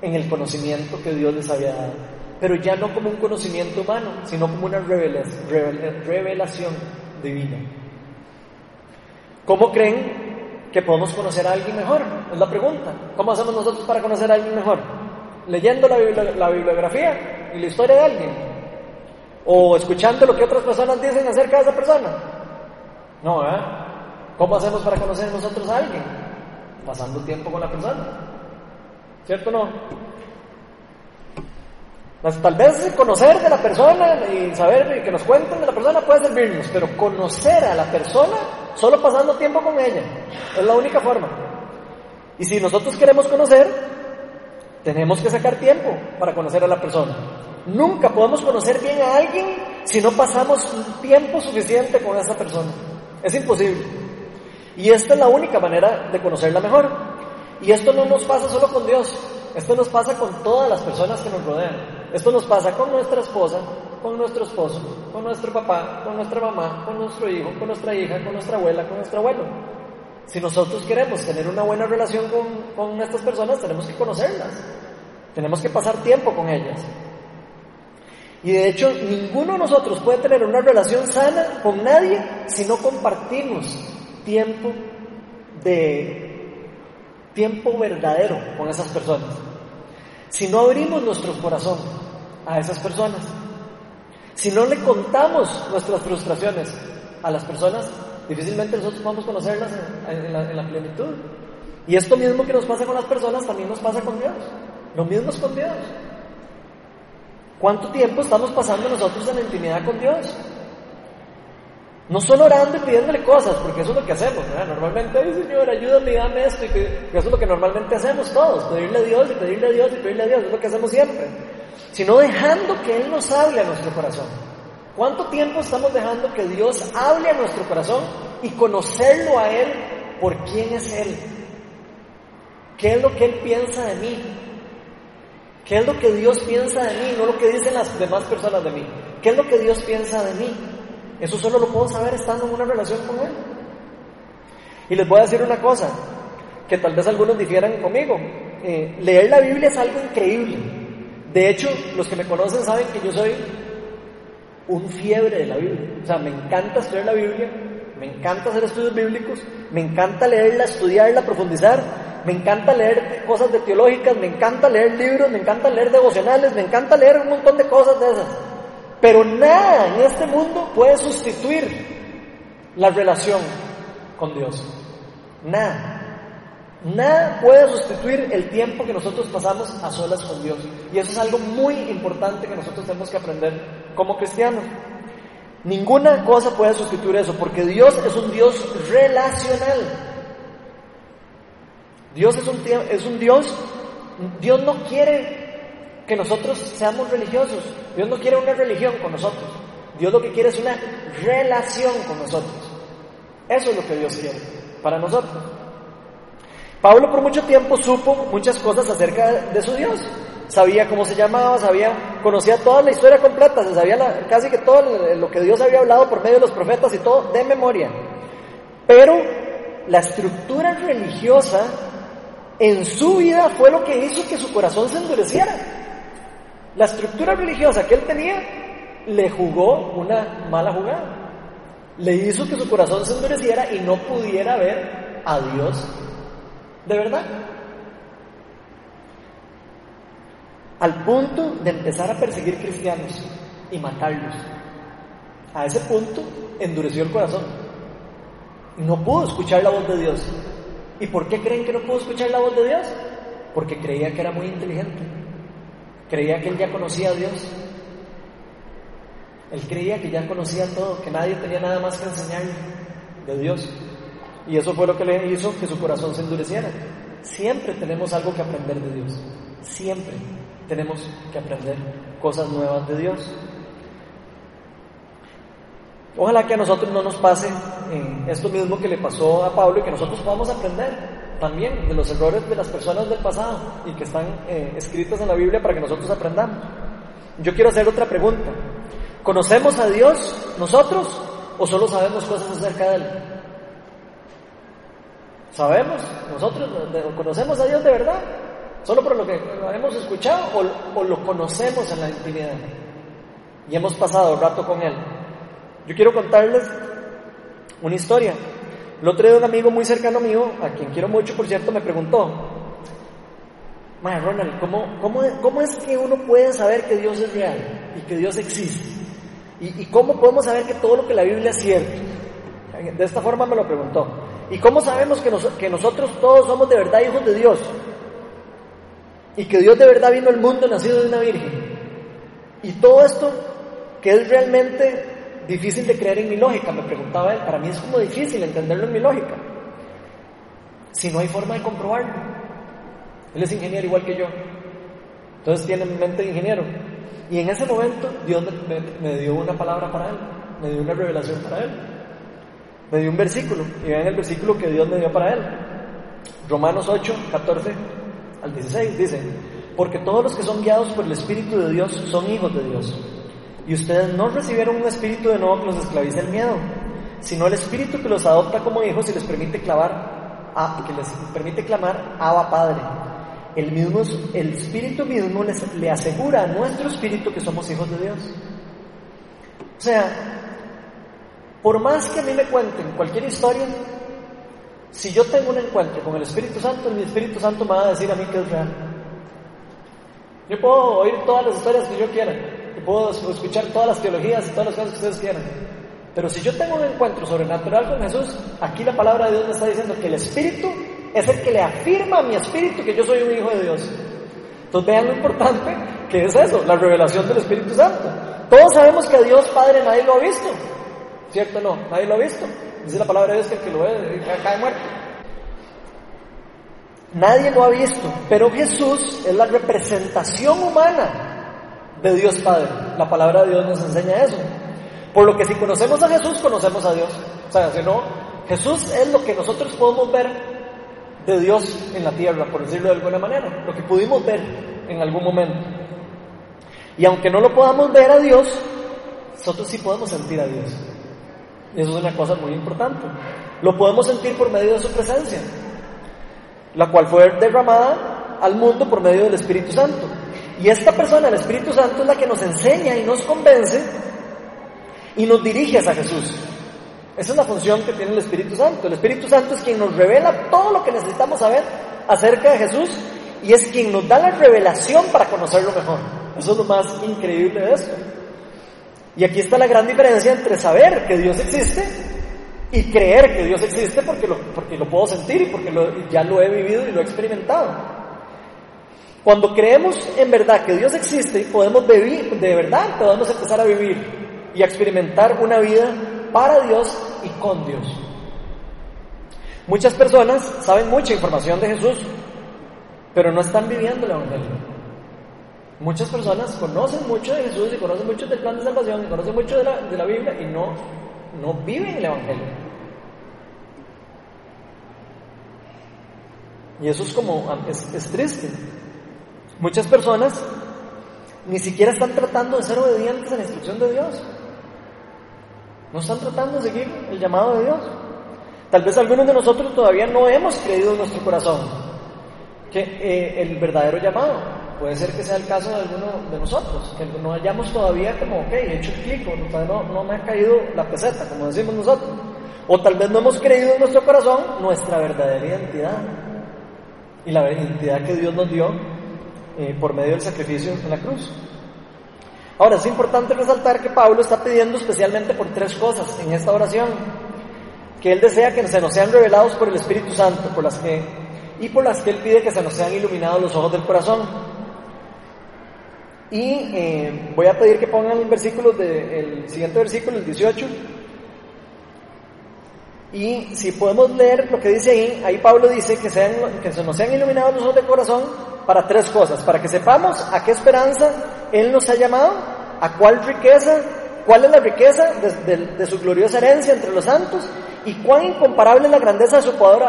en el conocimiento que Dios les había dado. Pero ya no como un conocimiento humano, sino como una revelación divina. ¿Cómo creen que podemos conocer a alguien mejor? Es la pregunta. ¿Cómo hacemos nosotros para conocer a alguien mejor? ¿Leyendo la, la bibliografía y la historia de alguien? ¿O escuchando lo que otras personas dicen acerca de esa persona? No, ¿eh? ¿Cómo hacemos para conocer nosotros a alguien? pasando tiempo con la persona. ¿Cierto o no? Pues, tal vez conocer de la persona y saber que nos cuenten de la persona puede servirnos, pero conocer a la persona solo pasando tiempo con ella es la única forma. Y si nosotros queremos conocer, tenemos que sacar tiempo para conocer a la persona. Nunca podemos conocer bien a alguien si no pasamos tiempo suficiente con esa persona. Es imposible. Y esta es la única manera de conocerla mejor. Y esto no nos pasa solo con Dios, esto nos pasa con todas las personas que nos rodean. Esto nos pasa con nuestra esposa, con nuestro esposo, con nuestro papá, con nuestra mamá, con nuestro hijo, con nuestra hija, con nuestra abuela, con nuestro abuelo. Si nosotros queremos tener una buena relación con, con estas personas, tenemos que conocerlas. Tenemos que pasar tiempo con ellas. Y de hecho, ninguno de nosotros puede tener una relación sana con nadie si no compartimos tiempo de tiempo verdadero con esas personas. Si no abrimos nuestro corazón a esas personas, si no le contamos nuestras frustraciones a las personas, difícilmente nosotros podemos conocerlas en, la, en la plenitud. Y esto mismo que nos pasa con las personas también nos pasa con Dios. Lo mismo es con Dios. ¿Cuánto tiempo estamos pasando nosotros en la intimidad con Dios? No solo orando y pidiéndole cosas, porque eso es lo que hacemos, Normalmente, ay Señor, ayúdame dame esto, y eso es lo que normalmente hacemos todos, pedirle a Dios y pedirle a Dios y pedirle a Dios, es lo que hacemos siempre. Sino dejando que Él nos hable a nuestro corazón. ¿Cuánto tiempo estamos dejando que Dios hable a nuestro corazón y conocerlo a Él por quién es Él? ¿Qué es lo que Él piensa de mí? ¿Qué es lo que Dios piensa de mí? No lo que dicen las demás personas de mí. ¿Qué es lo que Dios piensa de mí? Eso solo lo puedo saber estando en una relación con Él. Y les voy a decir una cosa, que tal vez algunos difieran conmigo. Eh, leer la Biblia es algo increíble. De hecho, los que me conocen saben que yo soy un fiebre de la Biblia. O sea, me encanta estudiar la Biblia, me encanta hacer estudios bíblicos, me encanta leerla, estudiarla, profundizar, me encanta leer cosas de teológicas, me encanta leer libros, me encanta leer devocionales, me encanta leer un montón de cosas de esas. Pero nada en este mundo puede sustituir la relación con Dios. Nada. Nada puede sustituir el tiempo que nosotros pasamos a solas con Dios. Y eso es algo muy importante que nosotros tenemos que aprender como cristianos. Ninguna cosa puede sustituir eso, porque Dios es un Dios relacional. Dios es un, es un Dios, Dios no quiere que nosotros seamos religiosos, Dios no quiere una religión con nosotros, Dios lo que quiere es una relación con nosotros. Eso es lo que Dios quiere para nosotros. Pablo por mucho tiempo supo muchas cosas acerca de su Dios. Sabía cómo se llamaba, sabía, conocía toda la historia completa, se sabía casi que todo lo que Dios había hablado por medio de los profetas y todo de memoria. Pero la estructura religiosa en su vida fue lo que hizo que su corazón se endureciera. La estructura religiosa que él tenía le jugó una mala jugada. Le hizo que su corazón se endureciera y no pudiera ver a Dios de verdad. Al punto de empezar a perseguir cristianos y matarlos. A ese punto endureció el corazón. No pudo escuchar la voz de Dios. ¿Y por qué creen que no pudo escuchar la voz de Dios? Porque creía que era muy inteligente. Creía que él ya conocía a Dios. Él creía que ya conocía todo, que nadie tenía nada más que enseñarle de Dios. Y eso fue lo que le hizo que su corazón se endureciera. Siempre tenemos algo que aprender de Dios. Siempre tenemos que aprender cosas nuevas de Dios. Ojalá que a nosotros no nos pase esto mismo que le pasó a Pablo y que nosotros podamos aprender también de los errores de las personas del pasado y que están eh, escritas en la Biblia para que nosotros aprendamos. Yo quiero hacer otra pregunta. ¿Conocemos a Dios nosotros o solo sabemos cosas acerca de Él? ¿Sabemos? ¿Nosotros conocemos a Dios de verdad? ¿Solo por lo que hemos escuchado o, lo conocemos en la intimidad? Y hemos pasado rato con Él. Yo quiero contarles una historia. El otro día un amigo muy cercano mío, a quien quiero mucho, por cierto, me preguntó, Madre Ronald, ¿cómo, cómo, cómo es que uno puede saber que Dios es real y que Dios existe? ¿Y, ¿Y, cómo podemos saber que todo lo que la Biblia es cierto? De esta forma me lo preguntó. ¿Y cómo sabemos que, que nosotros todos somos de verdad hijos de Dios? Y que Dios de verdad vino al mundo nacido de una virgen. Y todo esto que es realmente difícil de creer en mi lógica, me preguntaba él, para mí es como difícil entenderlo en mi lógica. Si no hay forma de comprobarlo. Él es ingeniero igual que yo. Entonces tiene mente de ingeniero. Y en ese momento Dios me, me dio una palabra para él, me dio una revelación para él me dio un versículo, y vean el versículo que Dios me dio para él. Romanos 8, 14 al 16 dice, porque todos los que son guiados por el Espíritu de Dios son hijos de Dios. Y ustedes no recibieron un espíritu de nuevo que los esclavice el miedo, sino el espíritu que los adopta como hijos y les permite clavar, a, que les permite clamar Abba Padre. El mismo, el espíritu mismo les, le asegura a nuestro espíritu que somos hijos de Dios. O sea, por más que a mí me cuenten cualquier historia, si yo tengo un encuentro con el Espíritu Santo, el Espíritu Santo me va a decir a mí que es real. Yo puedo oír todas las historias que yo quiera, puedo escuchar todas las teologías y todas las cosas que ustedes quieran. Pero si yo tengo un encuentro sobrenatural con Jesús, aquí la palabra de Dios me está diciendo que el Espíritu es el que le afirma a mi espíritu que yo soy un hijo de Dios. Entonces vean lo importante que es eso, la revelación del Espíritu Santo. Todos sabemos que a Dios Padre nadie lo ha visto. ¿Cierto o no? Nadie lo ha visto. Dice la palabra de Dios que el que lo ve cae muerto. Nadie lo ha visto, pero Jesús es la representación humana de Dios Padre. La palabra de Dios nos enseña eso. Por lo que si conocemos a Jesús, conocemos a Dios. O sea, si no, Jesús es lo que nosotros podemos ver de Dios en la tierra, por decirlo de alguna manera, lo que pudimos ver en algún momento. Y aunque no lo podamos ver a Dios, nosotros sí podemos sentir a Dios. Eso es una cosa muy importante. Lo podemos sentir por medio de su presencia, la cual fue derramada al mundo por medio del Espíritu Santo. Y esta persona, el Espíritu Santo, es la que nos enseña y nos convence y nos dirige hacia Jesús. Esa es la función que tiene el Espíritu Santo. El Espíritu Santo es quien nos revela todo lo que necesitamos saber acerca de Jesús y es quien nos da la revelación para conocerlo mejor. Eso es lo más increíble de esto. Y aquí está la gran diferencia entre saber que Dios existe y creer que Dios existe porque lo, porque lo puedo sentir y porque ya lo he vivido y lo he experimentado. Cuando creemos en verdad que Dios existe, podemos vivir, de verdad podemos empezar a vivir y a experimentar una vida para Dios y con Dios. Muchas personas saben mucha información de Jesús, pero no están viviendo el Evangelio. Muchas personas conocen mucho de Jesús y conocen mucho del plan de salvación y conocen mucho de la, de la Biblia y no, no viven el Evangelio. Y eso es como, es, es triste. Muchas personas ni siquiera están tratando de ser obedientes a la instrucción de Dios. No están tratando de seguir el llamado de Dios. Tal vez algunos de nosotros todavía no hemos creído en nuestro corazón que eh, el verdadero llamado. Puede ser que sea el caso de alguno de nosotros, que no hayamos todavía como, ok, he hecho clic, no, no me ha caído la peseta, como decimos nosotros. O tal vez no hemos creído en nuestro corazón nuestra verdadera identidad y la identidad que Dios nos dio eh, por medio del sacrificio en la cruz. Ahora, es importante resaltar que Pablo está pidiendo especialmente por tres cosas en esta oración. Que él desea que se nos sean revelados por el Espíritu Santo, por las que, y por las que él pide que se nos sean iluminados los ojos del corazón. Y eh, voy a pedir que pongan el versículo de, el siguiente versículo, el 18. Y si podemos leer lo que dice ahí, ahí Pablo dice que, sean, que se nos sean iluminados los ojos del corazón para tres cosas, para que sepamos a qué esperanza Él nos ha llamado, a cuál riqueza, cuál es la riqueza de, su gloriosa herencia entre los santos y cuán incomparable es la grandeza de su poder,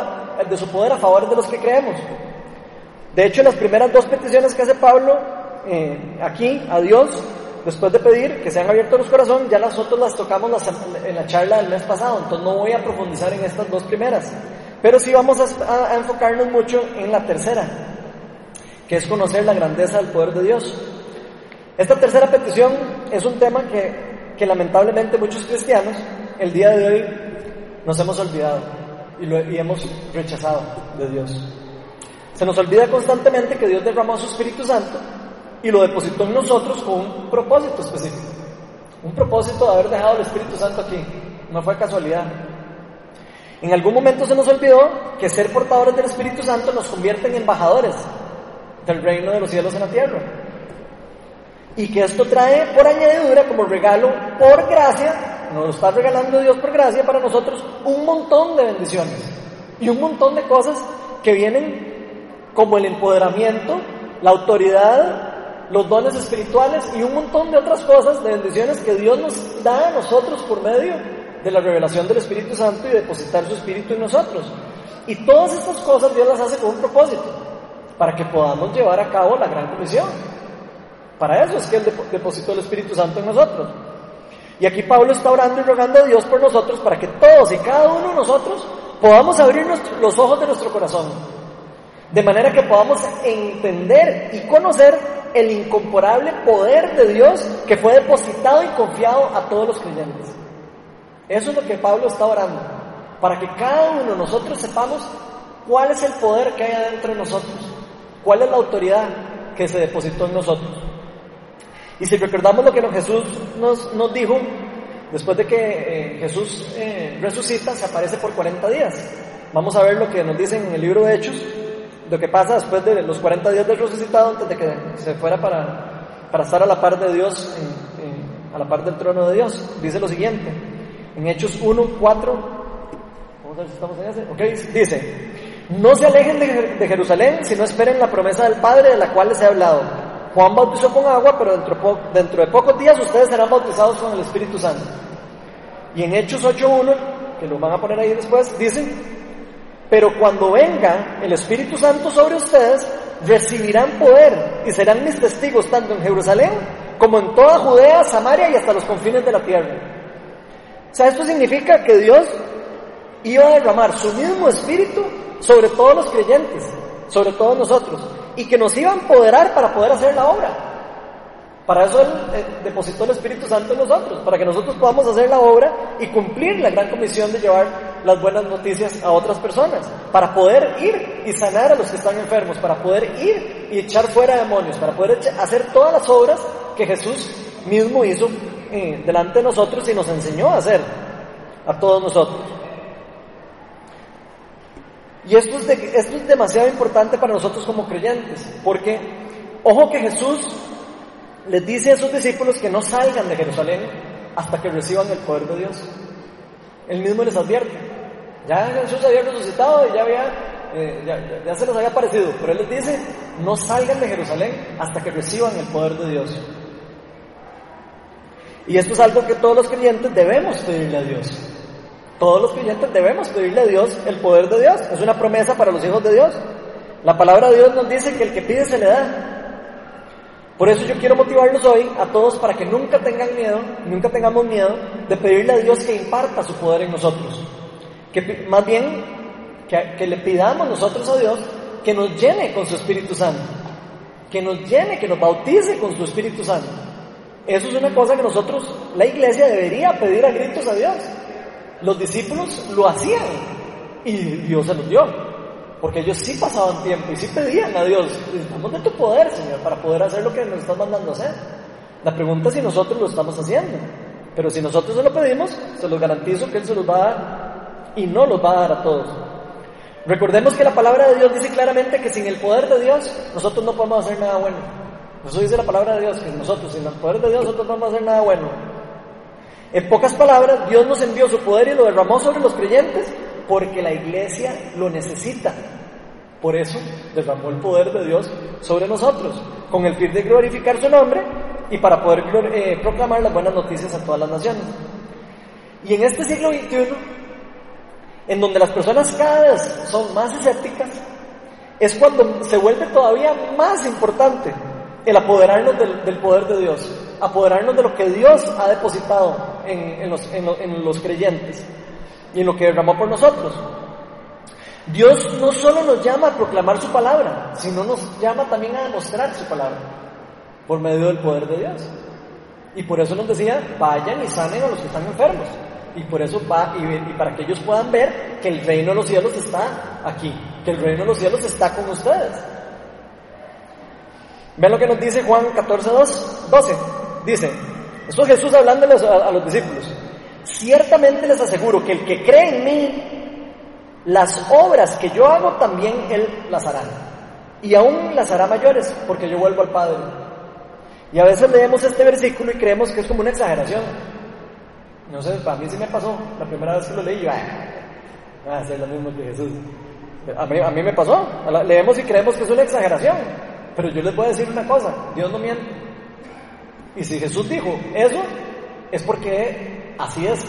de su poder a favor de los que creemos. De hecho, las primeras dos peticiones que hace Pablo eh, aquí a Dios, después de pedir que sean abiertos los corazones, ya nosotros las tocamos en la charla del mes pasado, entonces no voy a profundizar en estas dos primeras, pero sí vamos a, enfocarnos mucho en la tercera, que es conocer la grandeza del poder de Dios. Esta tercera petición es un tema que, que lamentablemente muchos cristianos el día de hoy nos hemos olvidado y, y hemos rechazado de Dios. Se nos olvida constantemente que Dios derramó su Espíritu Santo y lo depositó en nosotros con un propósito específico. Un propósito de haber dejado el Espíritu Santo aquí. No fue casualidad. En algún momento se nos olvidó que ser portadores del Espíritu Santo nos convierte en embajadores del reino de los cielos en la tierra. Y que esto trae por añadidura como regalo, por gracia, nos está regalando Dios por gracia para nosotros, un montón de bendiciones y un montón de cosas que vienen como el empoderamiento, la autoridad los dones espirituales y un montón de otras cosas, de bendiciones que Dios nos da a nosotros por medio de la revelación del Espíritu Santo y depositar su Espíritu en nosotros. Y todas estas cosas Dios las hace con un propósito, para que podamos llevar a cabo la gran comisión. Para eso es que Él depositó el Espíritu Santo en nosotros. Y aquí Pablo está orando y rogando a Dios por nosotros para que todos y cada uno de nosotros podamos abrir los ojos de nuestro corazón. De manera que podamos entender y conocer el incomparable poder de Dios que fue depositado y confiado a todos los creyentes. Eso es lo que Pablo está orando, para que cada uno de nosotros sepamos cuál es el poder que hay adentro de nosotros, cuál es la autoridad que se depositó en nosotros. Y si recordamos lo que Jesús nos, nos dijo, después de que eh, Jesús eh, resucita, se aparece por 40 días. Vamos a ver lo que nos dice en el libro de Hechos, lo que pasa después de los 40 días del resucitado, antes de que se fuera para, para estar a la par de Dios, a la par del trono de Dios, dice lo siguiente, en Hechos 1, 4, vamos a ver si estamos en ese, ok, dice, no se alejen de, Jerusalén, sino esperen la promesa del Padre de la cual les he hablado. Juan bautizó con agua, pero dentro, dentro de pocos días ustedes serán bautizados con el Espíritu Santo. Y en Hechos 8.1, que lo van a poner ahí después, dice, pero cuando venga el Espíritu Santo sobre ustedes, recibirán poder y serán mis testigos tanto en Jerusalén como en toda Judea, Samaria y hasta los confines de la tierra. O sea, esto significa que Dios iba a derramar su mismo espíritu sobre todos los creyentes, sobre todos nosotros, y que nos iba a empoderar para poder hacer la obra. Para eso Él eh, depositó el Espíritu Santo en nosotros, para que nosotros podamos hacer la obra y cumplir la gran comisión de llevar las buenas noticias a otras personas, para poder ir y sanar a los que están enfermos, para poder ir y echar fuera demonios, para poder hacer todas las obras que Jesús mismo hizo eh, delante de nosotros y nos enseñó a hacer a todos nosotros. Y esto es, esto es demasiado importante para nosotros como creyentes, porque ojo que Jesús les dice a sus discípulos que no salgan de Jerusalén hasta que reciban el poder de Dios. Él mismo les advierte. Ya Jesús había resucitado y ya había, eh, ya, se les había aparecido, pero Él les dice, no salgan de Jerusalén hasta que reciban el poder de Dios. Y esto es algo que todos los creyentes debemos pedirle a Dios. Todos los creyentes debemos pedirle a Dios el poder de Dios. Es una promesa para los hijos de Dios. La palabra de Dios nos dice que el que pide se le da. Por eso yo quiero motivarlos hoy a todos para que nunca tengan miedo, nunca tengamos miedo de pedirle a Dios que imparta su poder en nosotros. Que más bien que, que le pidamos nosotros a Dios que nos llene con su Espíritu Santo. Que nos llene, que nos bautice con su Espíritu Santo. Eso es una cosa que nosotros, la iglesia, debería pedir a gritos a Dios. Los discípulos lo hacían y Dios se los dio. Porque ellos sí pasaban tiempo y sí pedían a Dios, necesitamos de tu poder, Señor, para poder hacer lo que nos estás mandando hacer. La pregunta es si nosotros lo estamos haciendo. Pero si nosotros se lo pedimos, se los garantizo que Él se los va a dar y no los va a dar a todos. Recordemos que la palabra de Dios dice claramente que sin el poder de Dios nosotros no podemos hacer nada bueno. Eso dice la palabra de Dios, que nosotros sin el poder de Dios nosotros no podemos hacer nada bueno. En pocas palabras, Dios nos envió su poder y lo derramó sobre los creyentes porque la iglesia lo necesita. Por eso derramó el poder de Dios sobre nosotros, con el fin de glorificar su nombre y para poder eh, proclamar las buenas noticias a todas las naciones. Y en este siglo XXI, en donde las personas cada vez son más escépticas, es cuando se vuelve todavía más importante el apoderarnos del poder de Dios, apoderarnos de lo que Dios ha depositado en, los, en, los, creyentes y en lo que derramó por nosotros. Dios no solo nos llama a proclamar su palabra, sino nos llama también a demostrar su palabra por medio del poder de Dios. Y por eso nos decía, vayan y sanen a los que están enfermos. Y por eso va, y, para que ellos puedan ver que el reino de los cielos está aquí, que el reino de los cielos está con ustedes. Vean lo que nos dice Juan 14, 12. Dice, esto es Jesús hablándoles a, los discípulos. Ciertamente les aseguro que el que cree en mí, las obras que yo hago también él las hará. Y aún las hará mayores, porque yo vuelvo al Padre. Y a veces leemos este versículo y creemos que es como una exageración. No sé, para mí sí me pasó. La primera vez que lo leí, yo, ah, hacer lo mismo que Jesús. A mí, a mí me pasó. Leemos y creemos que es una exageración. Pero yo les voy a decir una cosa, Dios no miente. Y si Jesús dijo eso, es porque así es.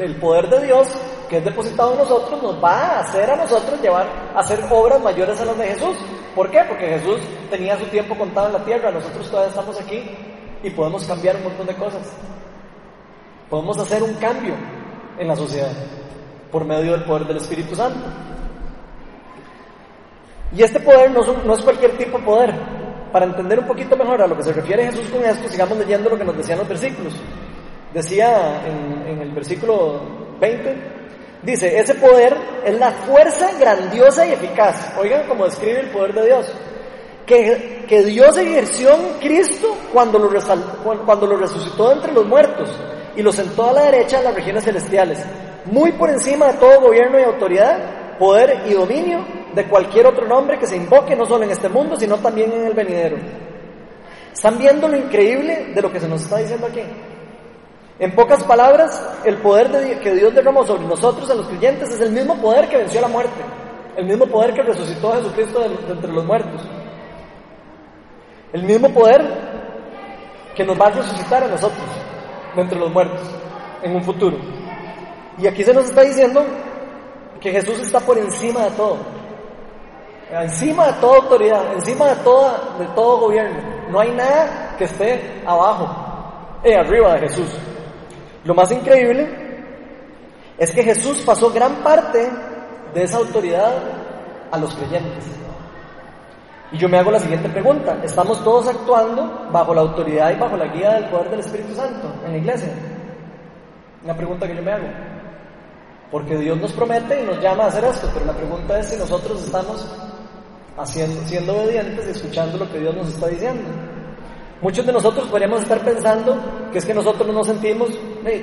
el poder de Dios que es depositado en nosotros nos va a hacer a nosotros llevar a hacer obras mayores a las de Jesús. ¿Por qué? Porque Jesús tenía su tiempo contado en la tierra, nosotros todavía estamos aquí y podemos cambiar un montón de cosas. Podemos hacer un cambio en la sociedad por medio del poder del Espíritu Santo. Y este poder no no es cualquier tipo de poder, para entender un poquito mejor a lo que se refiere Jesús con esto, sigamos leyendo lo que nos decían los versículos. Decía en, el versículo 20, dice, ese poder es la fuerza grandiosa y eficaz. Oigan cómo describe el poder de Dios. Que, que Dios ejerció en Cristo cuando lo, cuando lo resucitó entre los muertos y lo sentó a la derecha en las regiones celestiales, muy por encima de todo gobierno y autoridad, poder y dominio de cualquier otro nombre que se invoque, no solo en este mundo, sino también en el venidero. ¿Están viendo lo increíble de lo que se nos está diciendo aquí? En pocas palabras, el poder de, que Dios derramó sobre nosotros, a los creyentes, es el mismo poder que venció la muerte, el mismo poder que resucitó a Jesucristo de, entre los muertos, el mismo poder que nos va a resucitar a nosotros de entre los muertos en un futuro. Y aquí se nos está diciendo que Jesús está por encima de todo encima de toda autoridad, encima de, toda, de todo gobierno. No hay nada que esté abajo, eh, arriba de Jesús. Lo más increíble es que Jesús pasó gran parte de esa autoridad a los creyentes. Y yo me hago la siguiente pregunta, ¿estamos todos actuando bajo la autoridad y bajo la guía del poder del Espíritu Santo en la iglesia? Una pregunta que yo me hago. Porque Dios nos promete y nos llama a hacer esto, pero la pregunta es si nosotros estamos haciendo, siendo obedientes y escuchando lo que Dios nos está diciendo. Muchos de nosotros podríamos estar pensando que es que nosotros no sentimos,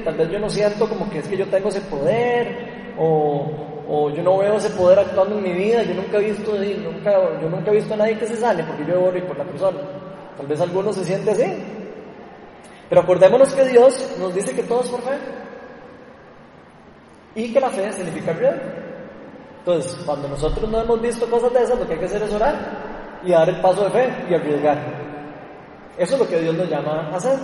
tal vez yo no siento como que es que yo tengo ese poder, o, yo no veo ese poder actuando en mi vida, yo nunca he visto, nunca, yo nunca he visto a nadie que se sane porque yo oro y por la persona. Tal vez alguno se siente así. Pero acordémonos que Dios nos dice que todo es por fe. Y que la fe significa riesgo. Entonces, cuando nosotros no hemos visto cosas de esas, lo que hay que hacer es orar y dar el paso de fe y arriesgar. Eso es lo que Dios nos llama a hacer.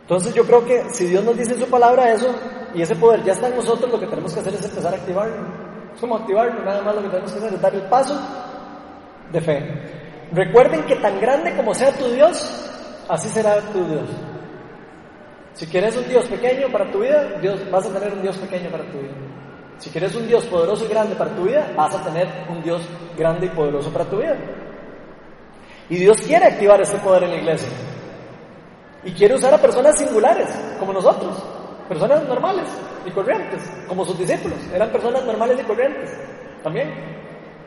Entonces yo creo que si Dios nos dice en su palabra eso y ese poder ya está en nosotros, lo que tenemos que hacer es empezar a activarlo. Es como activarlo, nada más lo que tenemos que hacer es dar el paso de fe. Recuerden que tan grande como sea tu Dios, así será tu Dios. Si quieres un Dios pequeño para tu vida, Dios, vas a tener un Dios pequeño para tu vida. Si quieres un Dios poderoso y grande para tu vida, vas a tener un Dios grande y poderoso para tu vida. Y Dios quiere activar ese poder en la iglesia. Y quiere usar a personas singulares, como nosotros, personas normales y corrientes, como sus discípulos. Eran personas normales y corrientes, también.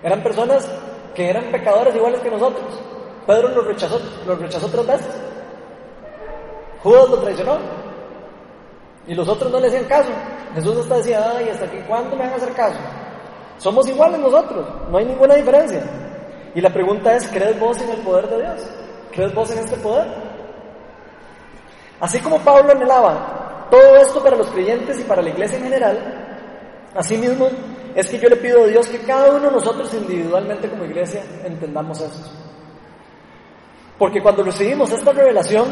Eran personas que eran pecadores iguales que nosotros. Pedro los rechazó, los rechazó tres veces. Judas lo traicionó. Y los otros no le hacían caso. Jesús hasta decía, ay, ¿hasta aquí cuándo me van a hacer caso? Somos iguales nosotros, no hay ninguna diferencia. Y la pregunta es, ¿crees vos en el poder de Dios? ¿Crees vos en este poder? Así como Pablo anhelaba todo esto para los creyentes y para la iglesia en general, asimismo es que yo le pido a Dios que cada uno de nosotros individualmente como iglesia entendamos esto. Porque cuando recibimos esta revelación,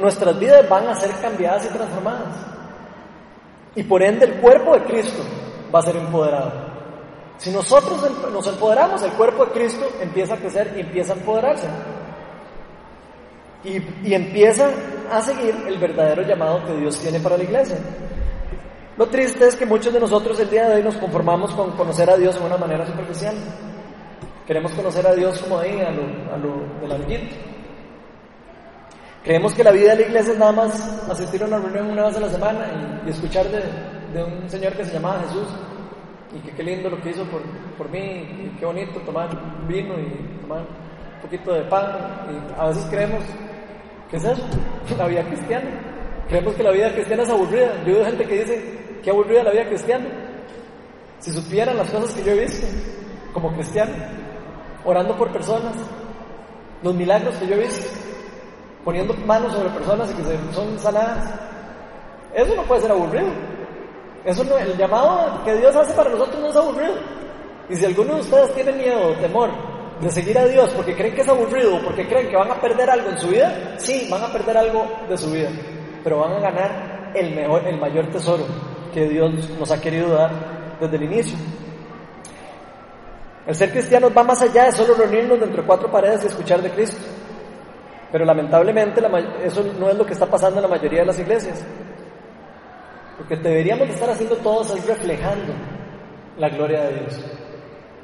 nuestras vidas van a ser cambiadas y transformadas. Y por ende el cuerpo de Cristo va a ser empoderado. Si nosotros em-, nos empoderamos, el cuerpo de Cristo empieza a crecer y empieza a empoderarse. Y, y, empieza a seguir el verdadero llamado que Dios tiene para la iglesia. Lo triste es que muchos de nosotros el día de hoy nos conformamos con conocer a Dios de una manera superficial. Queremos conocer a Dios como ahí, a lo, a del amiguito. Creemos que la vida de la iglesia es nada más asistir a una reunión una vez a la semana y, escuchar de, un señor que se llamaba Jesús y que qué lindo lo que hizo por, por mí y qué bonito tomar vino y tomar un poquito de pan. Y a veces creemos ¿Qué es eso? La vida cristiana. Creemos que la vida cristiana es aburrida. Yo veo gente que dice, qué aburrida la vida cristiana. Si supieran las cosas que yo he visto como cristiano, orando por personas, los milagros que yo he visto, poniendo manos sobre personas y que son sanadas, eso no puede ser aburrido. Eso no, el llamado que Dios hace para nosotros no es aburrido. Y si alguno de ustedes tiene miedo temor de seguir a Dios porque creen que es aburrido porque creen que van a perder algo en su vida, sí, van a perder algo de su vida, pero van a ganar el, mejor, el mayor tesoro que Dios nos ha querido dar desde el inicio. El ser cristiano va más allá de solo reunirnos dentro de cuatro paredes y escuchar de Cristo. Pero lamentablemente eso no es lo que está pasando en la mayoría de las iglesias. Lo que deberíamos estar haciendo todos es reflejando la gloria de Dios.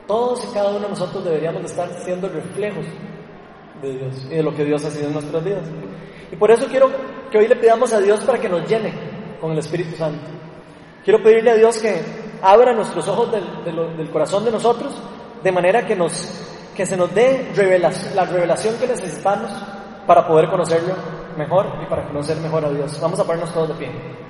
Todos y cada uno de nosotros deberíamos de estar siendo reflejos de Dios y de lo que Dios ha sido en nuestras vidas. Y por eso quiero que hoy le pidamos a Dios para que nos llene con el Espíritu Santo. Quiero pedirle a Dios que abra nuestros ojos del, corazón de nosotros de manera que, nos, que se nos dé la revelación que necesitamos para poder conocerlo mejor y para conocer mejor a Dios. Vamos a ponernos todos de pie.